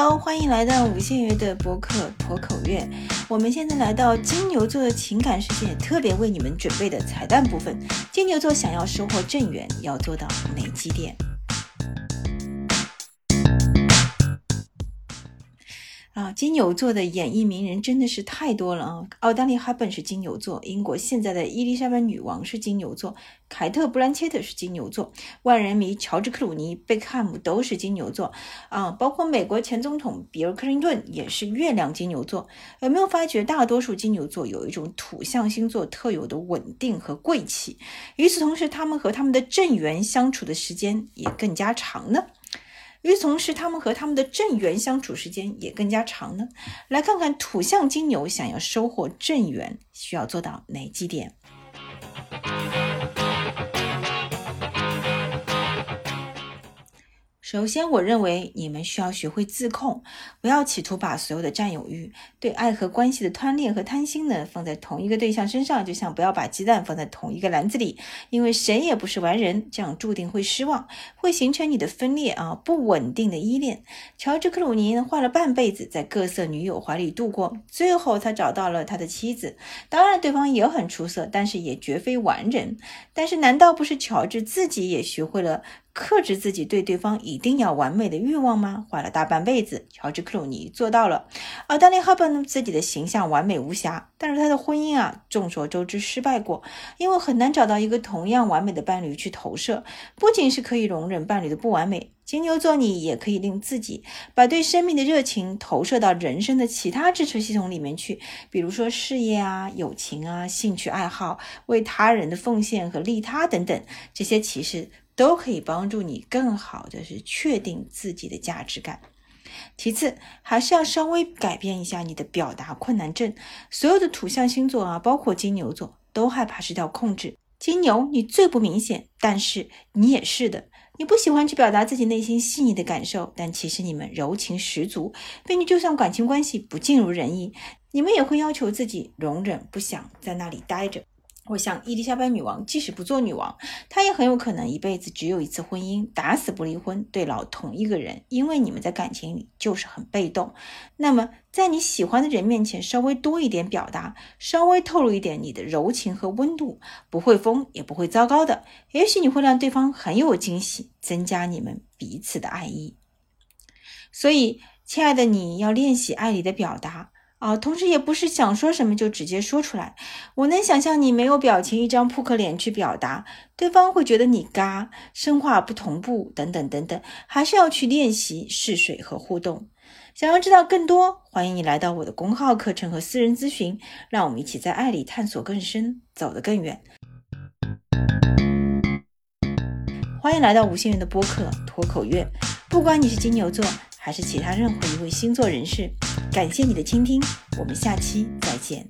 Hello，欢迎来到无限月的博客脱口月。我们现在来到金牛座的情感世界，特别为你们准备的彩蛋部分。金牛座想要收获正缘，要做到哪几点？啊，金牛座的演艺名人真的是太多了啊！奥黛丽·哈本是金牛座，英国现在的伊丽莎白女王是金牛座，凯特·布兰切特是金牛座，万人迷乔治·克鲁尼、贝克汉姆都是金牛座啊，包括美国前总统比尔·克林顿也是月亮金牛座。有没有发觉，大多数金牛座有一种土象星座特有的稳定和贵气？与此同时，他们和他们的正缘相处的时间也更加长呢？与此同时，他们和他们的正缘相处时间也更加长呢。来看看土象金牛想要收获正缘，需要做到哪几点？首先，我认为你们需要学会自控，不要企图把所有的占有欲、对爱和关系的贪恋和贪心呢放在同一个对象身上，就像不要把鸡蛋放在同一个篮子里，因为谁也不是完人，这样注定会失望，会形成你的分裂啊，不稳定的依恋。乔治·克鲁尼花了半辈子在各色女友怀里度过，最后他找到了他的妻子，当然对方也很出色，但是也绝非完人。但是难道不是乔治自己也学会了？克制自己对对方一定要完美的欲望吗？花了大半辈子，乔治·克鲁尼做到了。而丹尼·哈本，自己的形象完美无瑕，但是他的婚姻啊，众所周知失败过，因为很难找到一个同样完美的伴侣去投射。不仅是可以容忍伴侣的不完美，金牛座你也可以令自己把对生命的热情投射到人生的其他支持系统里面去，比如说事业啊、友情啊、兴趣爱好、为他人的奉献和利他等等，这些其实。都可以帮助你更好的是确定自己的价值感。其次，还是要稍微改变一下你的表达困难症。所有的土象星座啊，包括金牛座，都害怕失掉控制。金牛，你最不明显，但是你也是的。你不喜欢去表达自己内心细腻的感受，但其实你们柔情十足，并且就算感情关系不尽如人意，你们也会要求自己容忍，不想在那里待着。我想，伊丽莎白女王即使不做女王，她也很有可能一辈子只有一次婚姻，打死不离婚，对老同一个人。因为你们在感情里就是很被动。那么，在你喜欢的人面前，稍微多一点表达，稍微透露一点你的柔情和温度，不会疯也不会糟糕的。也许你会让对方很有惊喜，增加你们彼此的爱意。所以，亲爱的，你要练习爱里的表达。啊，同时也不是想说什么就直接说出来。我能想象你没有表情，一张扑克脸去表达，对方会觉得你嘎，声话不同步，等等等等，还是要去练习试水和互动。想要知道更多，欢迎你来到我的公号课程和私人咨询，让我们一起在爱里探索更深，走得更远。欢迎来到无限人的播客脱口乐，不管你是金牛座。还是其他任何一位星座人士，感谢你的倾听，我们下期再见。